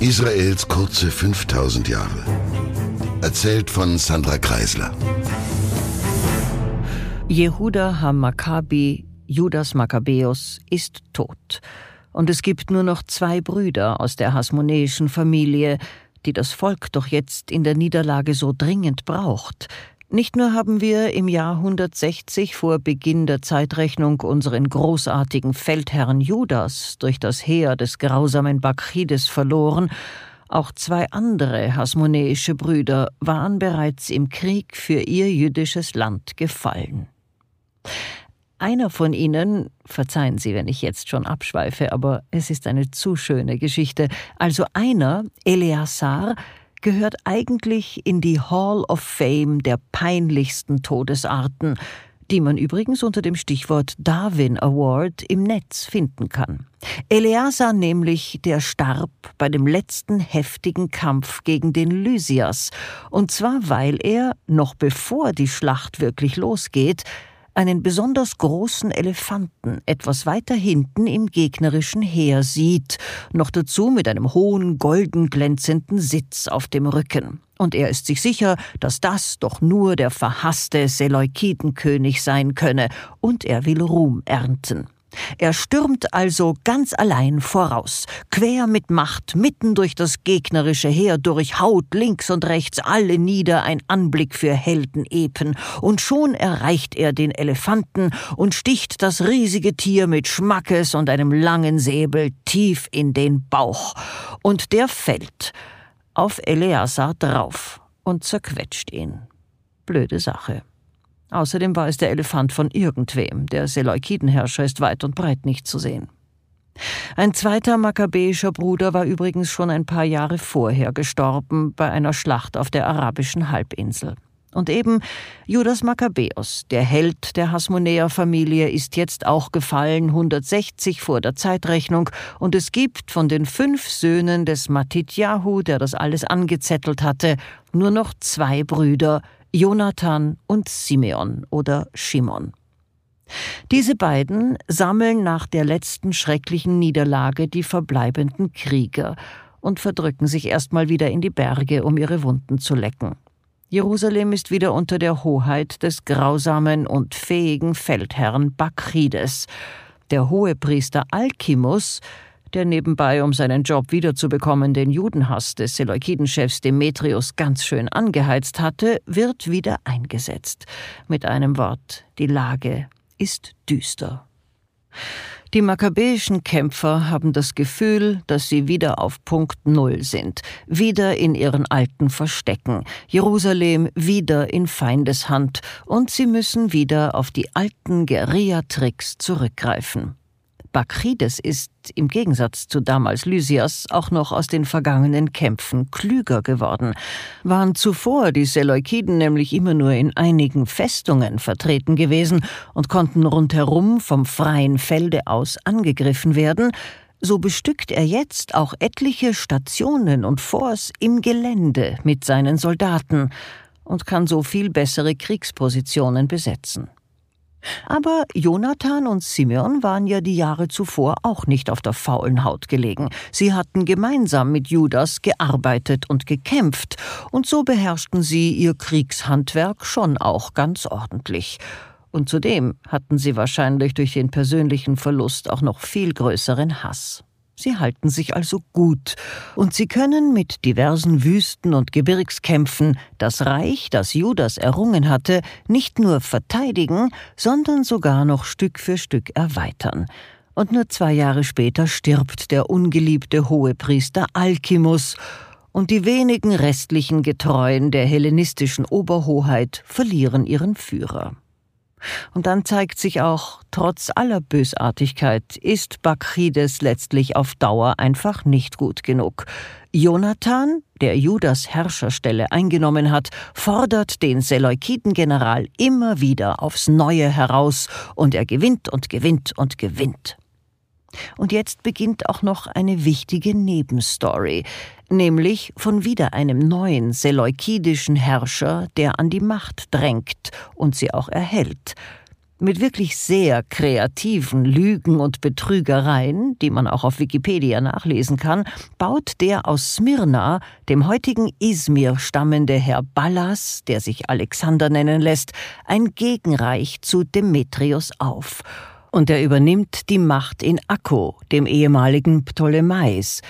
Israels kurze 5000 Jahre. Erzählt von Sandra Kreisler. Jehuda HaMaccabi, Judas Makkabäus, ist tot. Und es gibt nur noch zwei Brüder aus der hasmonäischen Familie, die das Volk doch jetzt in der Niederlage so dringend braucht. Nicht nur haben wir im Jahr 160 vor Beginn der Zeitrechnung unseren großartigen Feldherrn Judas durch das Heer des grausamen Bakchides verloren, auch zwei andere hasmonäische Brüder waren bereits im Krieg für ihr jüdisches Land gefallen. Einer von ihnen, verzeihen Sie, wenn ich jetzt schon abschweife, aber es ist eine zu schöne Geschichte, also einer, Eleazar, gehört eigentlich in die Hall of Fame der peinlichsten Todesarten, die man übrigens unter dem Stichwort Darwin Award im Netz finden kann. Eleazar nämlich, der starb bei dem letzten heftigen Kampf gegen den Lysias, und zwar weil er, noch bevor die Schlacht wirklich losgeht, einen besonders großen Elefanten etwas weiter hinten im gegnerischen Heer sieht, noch dazu mit einem hohen, golden glänzenden Sitz auf dem Rücken. Und er ist sich sicher, dass das doch nur der verhasste Seleukidenkönig sein könne, und er will Ruhm ernten. Er stürmt also ganz allein voraus, quer mit Macht, mitten durch das gegnerische Heer durch, haut links und rechts alle nieder, ein Anblick für Heldenepen, und schon erreicht er den Elefanten und sticht das riesige Tier mit Schmackes und einem langen Säbel tief in den Bauch, und der fällt auf Eleazar drauf und zerquetscht ihn. Blöde Sache. Außerdem war es der Elefant von irgendwem, der Seleukidenherrscher ist weit und breit nicht zu sehen. Ein zweiter makkabäischer Bruder war übrigens schon ein paar Jahre vorher gestorben bei einer Schlacht auf der arabischen Halbinsel. Und eben Judas Makkabäus, der Held der Hasmonäer-Familie, ist jetzt auch gefallen, 160 vor der Zeitrechnung, und es gibt von den fünf Söhnen des Matityahu, der das alles angezettelt hatte, nur noch zwei Brüder, Jonathan und Simeon oder Shimon. Diese beiden sammeln nach der letzten schrecklichen Niederlage die verbleibenden Krieger und verdrücken sich erstmal wieder in die Berge, um ihre Wunden zu lecken. Jerusalem ist wieder unter der Hoheit des grausamen und fähigen Feldherrn Bakrides. Der Hohepriester Alkimus der nebenbei, um seinen Job wiederzubekommen, den Judenhass des Seleukidenchefs Demetrius ganz schön angeheizt hatte, wird wieder eingesetzt. Mit einem Wort, die Lage ist düster. Die makkabäischen Kämpfer haben das Gefühl, dass sie wieder auf Punkt Null sind, wieder in ihren alten Verstecken, Jerusalem wieder in Feindeshand, und sie müssen wieder auf die alten Guerillatricks zurückgreifen. Bakrides ist, im Gegensatz zu damals Lysias, auch noch aus den vergangenen Kämpfen klüger geworden. Waren zuvor die Seleukiden nämlich immer nur in einigen Festungen vertreten gewesen und konnten rundherum vom freien Felde aus angegriffen werden, so bestückt er jetzt auch etliche Stationen und Forts im Gelände mit seinen Soldaten und kann so viel bessere Kriegspositionen besetzen. Aber Jonathan und Simeon waren ja die Jahre zuvor auch nicht auf der faulen Haut gelegen. Sie hatten gemeinsam mit Judas gearbeitet und gekämpft, und so beherrschten sie ihr Kriegshandwerk schon auch ganz ordentlich. Und zudem hatten sie wahrscheinlich durch den persönlichen Verlust auch noch viel größeren Hass. Sie halten sich also gut, und sie können mit diversen Wüsten und Gebirgskämpfen das Reich, das Judas errungen hatte, nicht nur verteidigen, sondern sogar noch Stück für Stück erweitern. Und nur zwei Jahre später stirbt der ungeliebte Hohepriester Alkimus, und die wenigen restlichen Getreuen der hellenistischen Oberhoheit verlieren ihren Führer. Und dann zeigt sich auch, trotz aller Bösartigkeit ist Bakrides letztlich auf Dauer einfach nicht gut genug. Jonathan, der Judas Herrscherstelle eingenommen hat, fordert den Seleukidengeneral immer wieder aufs Neue heraus, und er gewinnt und gewinnt und gewinnt. Und jetzt beginnt auch noch eine wichtige Nebenstory, nämlich von wieder einem neuen seleukidischen Herrscher, der an die Macht drängt und sie auch erhält. Mit wirklich sehr kreativen Lügen und Betrügereien, die man auch auf Wikipedia nachlesen kann, baut der aus Smyrna, dem heutigen Izmir stammende Herr Ballas, der sich Alexander nennen lässt, ein Gegenreich zu Demetrius auf. Und er übernimmt die Macht in Akko, dem ehemaligen Ptolemais,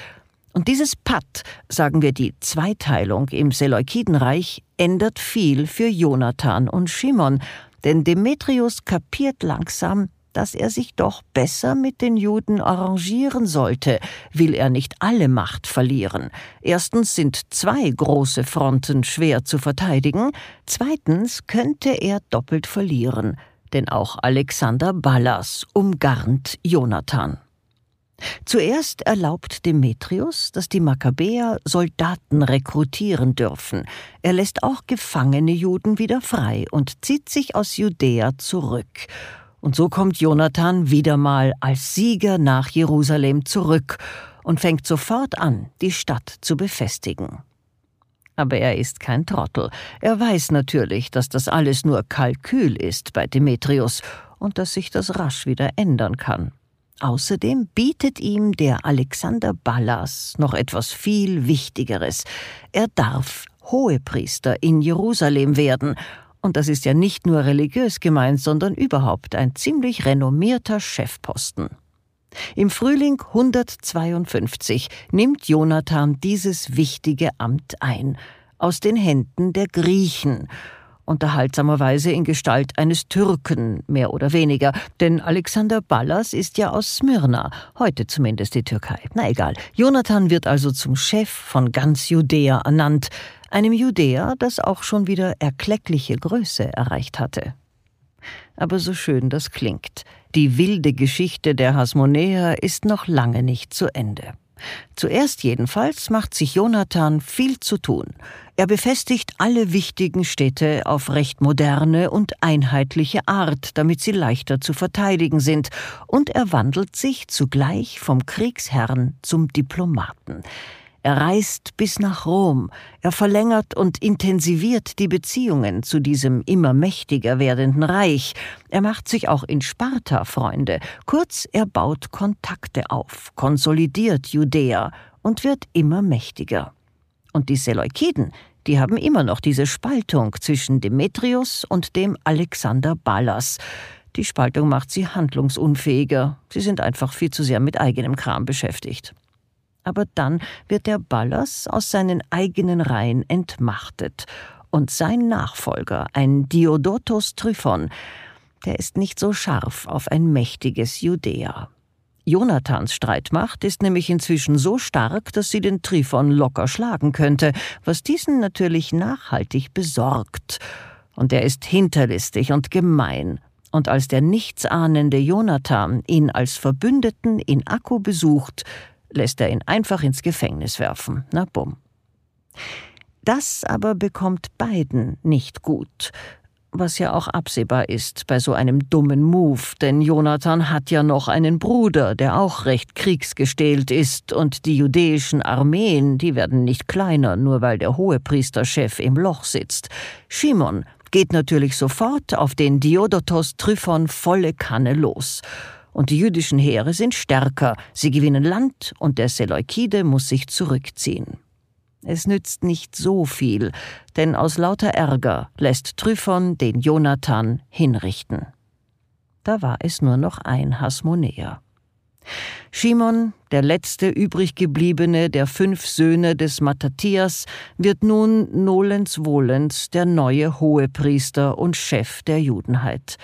und dieses Patt, sagen wir die Zweiteilung im Seleukidenreich, ändert viel für Jonathan und Shimon, denn Demetrius kapiert langsam, dass er sich doch besser mit den Juden arrangieren sollte, will er nicht alle Macht verlieren. Erstens sind zwei große Fronten schwer zu verteidigen, zweitens könnte er doppelt verlieren, denn auch Alexander Ballas umgarnt Jonathan. Zuerst erlaubt Demetrius, dass die Makkabäer Soldaten rekrutieren dürfen. Er lässt auch gefangene Juden wieder frei und zieht sich aus Judäa zurück. Und so kommt Jonathan wieder mal als Sieger nach Jerusalem zurück und fängt sofort an, die Stadt zu befestigen. Aber er ist kein Trottel. Er weiß natürlich, dass das alles nur Kalkül ist bei Demetrius und dass sich das rasch wieder ändern kann. Außerdem bietet ihm der Alexander Ballas noch etwas viel Wichtigeres. Er darf Hohepriester in Jerusalem werden, und das ist ja nicht nur religiös gemeint, sondern überhaupt ein ziemlich renommierter Chefposten. Im Frühling 152 nimmt Jonathan dieses wichtige Amt ein, aus den Händen der Griechen, unterhaltsamerweise in Gestalt eines Türken, mehr oder weniger, denn Alexander Ballas ist ja aus Smyrna, heute zumindest die Türkei. Na egal. Jonathan wird also zum Chef von ganz Judäa ernannt, einem Judäa, das auch schon wieder erkleckliche Größe erreicht hatte. Aber so schön das klingt, die wilde Geschichte der Hasmonäer ist noch lange nicht zu Ende. Zuerst jedenfalls macht sich Jonathan viel zu tun. Er befestigt alle wichtigen Städte auf recht moderne und einheitliche Art, damit sie leichter zu verteidigen sind, und er wandelt sich zugleich vom Kriegsherrn zum Diplomaten. Er reist bis nach Rom, er verlängert und intensiviert die Beziehungen zu diesem immer mächtiger werdenden Reich, er macht sich auch in Sparta Freunde, kurz er baut Kontakte auf, konsolidiert Judäa und wird immer mächtiger. Und die Seleukiden, die haben immer noch diese Spaltung zwischen Demetrius und dem Alexander Ballas. Die Spaltung macht sie handlungsunfähiger, sie sind einfach viel zu sehr mit eigenem Kram beschäftigt aber dann wird der Ballas aus seinen eigenen Reihen entmachtet, und sein Nachfolger, ein Diodotos Tryphon, der ist nicht so scharf auf ein mächtiges Judäa. Jonathans Streitmacht ist nämlich inzwischen so stark, dass sie den Tryphon locker schlagen könnte, was diesen natürlich nachhaltig besorgt. Und er ist hinterlistig und gemein. Und als der nichtsahnende Jonathan ihn als Verbündeten in Akku besucht, lässt er ihn einfach ins Gefängnis werfen. Na bumm. Das aber bekommt beiden nicht gut, was ja auch absehbar ist bei so einem dummen Move, denn Jonathan hat ja noch einen Bruder, der auch recht kriegsgestählt ist, und die judäischen Armeen, die werden nicht kleiner, nur weil der Hohepriesterchef im Loch sitzt. Shimon geht natürlich sofort auf den Diodotos Tryphon volle Kanne los und die jüdischen Heere sind stärker, sie gewinnen Land und der Seleukide muss sich zurückziehen. Es nützt nicht so viel, denn aus lauter Ärger lässt Tryphon den Jonathan hinrichten. Da war es nur noch ein Hasmonäer. Shimon, der letzte übriggebliebene der fünf Söhne des Mattathias, wird nun nolens wohlens der neue Hohepriester und Chef der Judenheit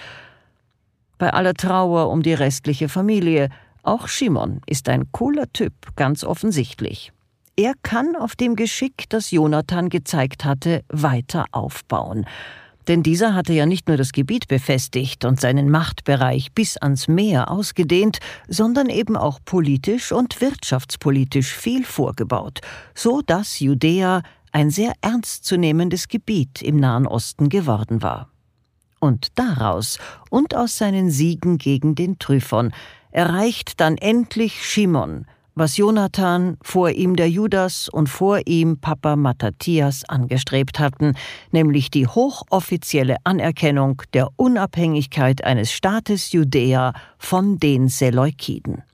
bei aller Trauer um die restliche Familie. Auch Shimon ist ein cooler Typ, ganz offensichtlich. Er kann auf dem Geschick, das Jonathan gezeigt hatte, weiter aufbauen. Denn dieser hatte ja nicht nur das Gebiet befestigt und seinen Machtbereich bis ans Meer ausgedehnt, sondern eben auch politisch und wirtschaftspolitisch viel vorgebaut, so dass Judäa ein sehr ernstzunehmendes Gebiet im Nahen Osten geworden war. Und daraus und aus seinen Siegen gegen den Tryphon erreicht dann endlich Shimon, was Jonathan, vor ihm der Judas und vor ihm Papa Matthias angestrebt hatten, nämlich die hochoffizielle Anerkennung der Unabhängigkeit eines Staates Judäa von den Seleukiden.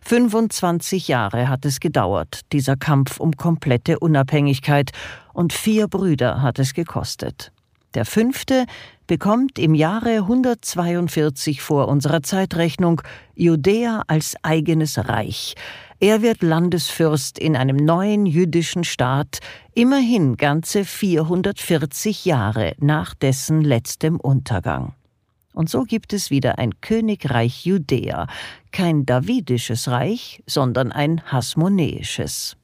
25 Jahre hat es gedauert, dieser Kampf um komplette Unabhängigkeit, und vier Brüder hat es gekostet. Der fünfte bekommt im Jahre 142 vor unserer Zeitrechnung Judäa als eigenes Reich. Er wird Landesfürst in einem neuen jüdischen Staat, immerhin ganze 440 Jahre nach dessen letztem Untergang. Und so gibt es wieder ein Königreich Judäa, kein davidisches Reich, sondern ein hasmonäisches.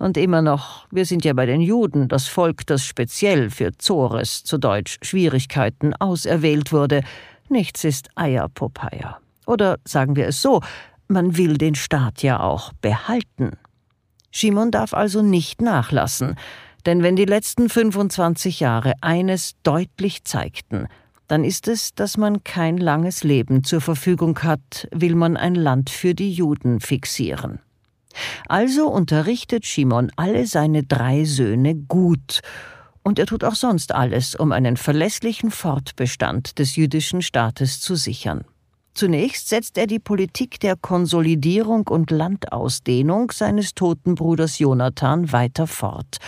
Und immer noch, wir sind ja bei den Juden, das Volk, das speziell für Zores, zu Deutsch Schwierigkeiten, auserwählt wurde. Nichts ist Eierpopeia. Oder sagen wir es so, man will den Staat ja auch behalten. Shimon darf also nicht nachlassen, denn wenn die letzten 25 Jahre eines deutlich zeigten, dann ist es, dass man kein langes Leben zur Verfügung hat, will man ein Land für die Juden fixieren. Also unterrichtet Shimon alle seine drei Söhne gut, und er tut auch sonst alles, um einen verlässlichen Fortbestand des jüdischen Staates zu sichern. Zunächst setzt er die Politik der Konsolidierung und Landausdehnung seines toten Bruders Jonathan weiter fort.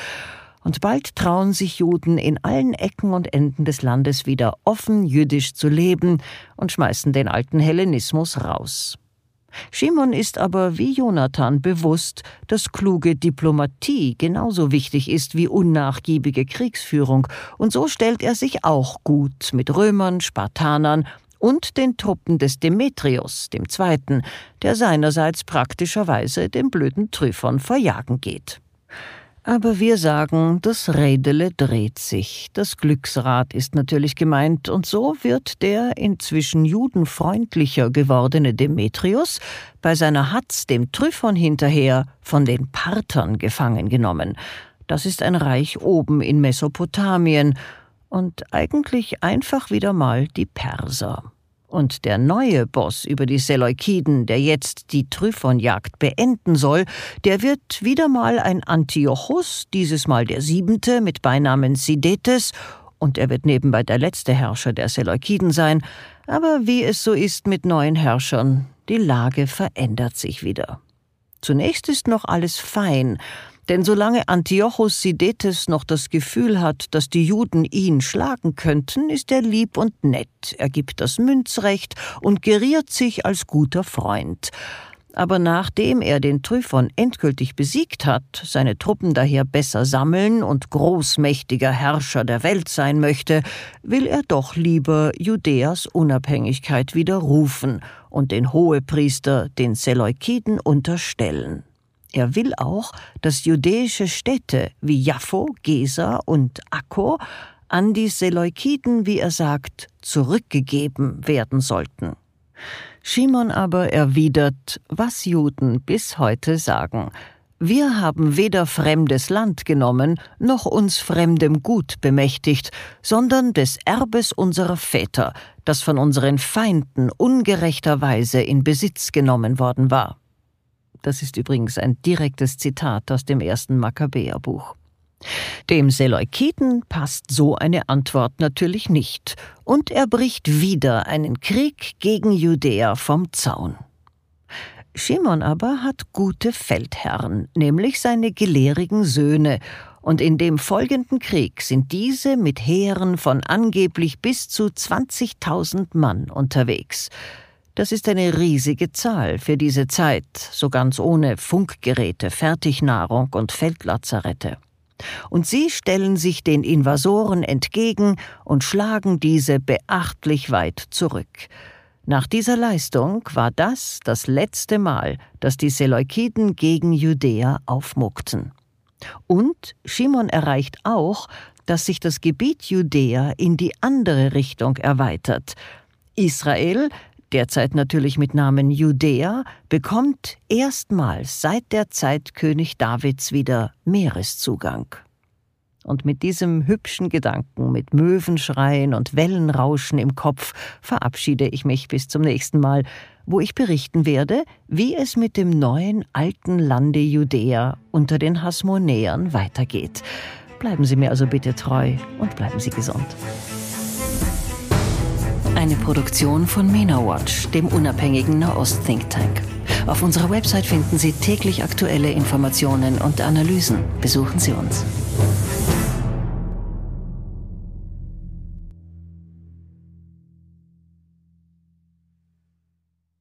Und bald trauen sich Juden in allen Ecken und Enden des Landes wieder offen jüdisch zu leben und schmeißen den alten Hellenismus raus. Shimon ist aber wie Jonathan bewusst, dass kluge Diplomatie genauso wichtig ist wie unnachgiebige Kriegsführung, und so stellt er sich auch gut mit Römern, Spartanern und den Truppen des Demetrius, dem Zweiten, der seinerseits praktischerweise den blöden Tryphon verjagen geht. Aber wir sagen, das Rädele dreht sich. Das Glücksrad ist natürlich gemeint, und so wird der inzwischen judenfreundlicher gewordene Demetrius bei seiner Hatz dem Tryphon hinterher von den Parthern gefangen genommen. Das ist ein Reich oben in Mesopotamien und eigentlich einfach wieder mal die Perser. Und der neue Boss über die Seleukiden, der jetzt die Tryphonjagd beenden soll, der wird wieder mal ein Antiochus, dieses Mal der siebente mit Beinamen Sidetes, und er wird nebenbei der letzte Herrscher der Seleukiden sein, aber wie es so ist mit neuen Herrschern, die Lage verändert sich wieder. Zunächst ist noch alles fein, denn solange Antiochus Sidetes noch das Gefühl hat, dass die Juden ihn schlagen könnten, ist er lieb und nett, er gibt das Münzrecht und geriert sich als guter Freund. Aber nachdem er den Tryphon endgültig besiegt hat, seine Truppen daher besser sammeln und großmächtiger Herrscher der Welt sein möchte, will er doch lieber Judäas Unabhängigkeit widerrufen und den Hohepriester den Seleukiden unterstellen. Er will auch, dass judäische Städte wie Jaffo, Gesa und Akko an die Seleukiden, wie er sagt, zurückgegeben werden sollten. Shimon aber erwidert, was Juden bis heute sagen. Wir haben weder fremdes Land genommen, noch uns fremdem Gut bemächtigt, sondern des Erbes unserer Väter, das von unseren Feinden ungerechterweise in Besitz genommen worden war. Das ist übrigens ein direktes Zitat aus dem ersten Makkabäerbuch. Dem Seleukiden passt so eine Antwort natürlich nicht, und er bricht wieder einen Krieg gegen Judäa vom Zaun. Shimon aber hat gute Feldherren, nämlich seine gelehrigen Söhne, und in dem folgenden Krieg sind diese mit Heeren von angeblich bis zu 20.000 Mann unterwegs. Das ist eine riesige Zahl für diese Zeit, so ganz ohne Funkgeräte, Fertignahrung und Feldlazarette. Und sie stellen sich den Invasoren entgegen und schlagen diese beachtlich weit zurück. Nach dieser Leistung war das das letzte Mal, dass die Seleukiden gegen Judäa aufmuckten. Und Shimon erreicht auch, dass sich das Gebiet Judäa in die andere Richtung erweitert. Israel derzeit natürlich mit Namen Judäa, bekommt erstmals seit der Zeit König Davids wieder Meereszugang. Und mit diesem hübschen Gedanken, mit Möwenschreien und Wellenrauschen im Kopf, verabschiede ich mich bis zum nächsten Mal, wo ich berichten werde, wie es mit dem neuen alten Lande Judäa unter den Hasmonäern weitergeht. Bleiben Sie mir also bitte treu und bleiben Sie gesund. Eine Produktion von MENA Watch, dem unabhängigen Nahost-Think Tank. Auf unserer Website finden Sie täglich aktuelle Informationen und Analysen. Besuchen Sie uns.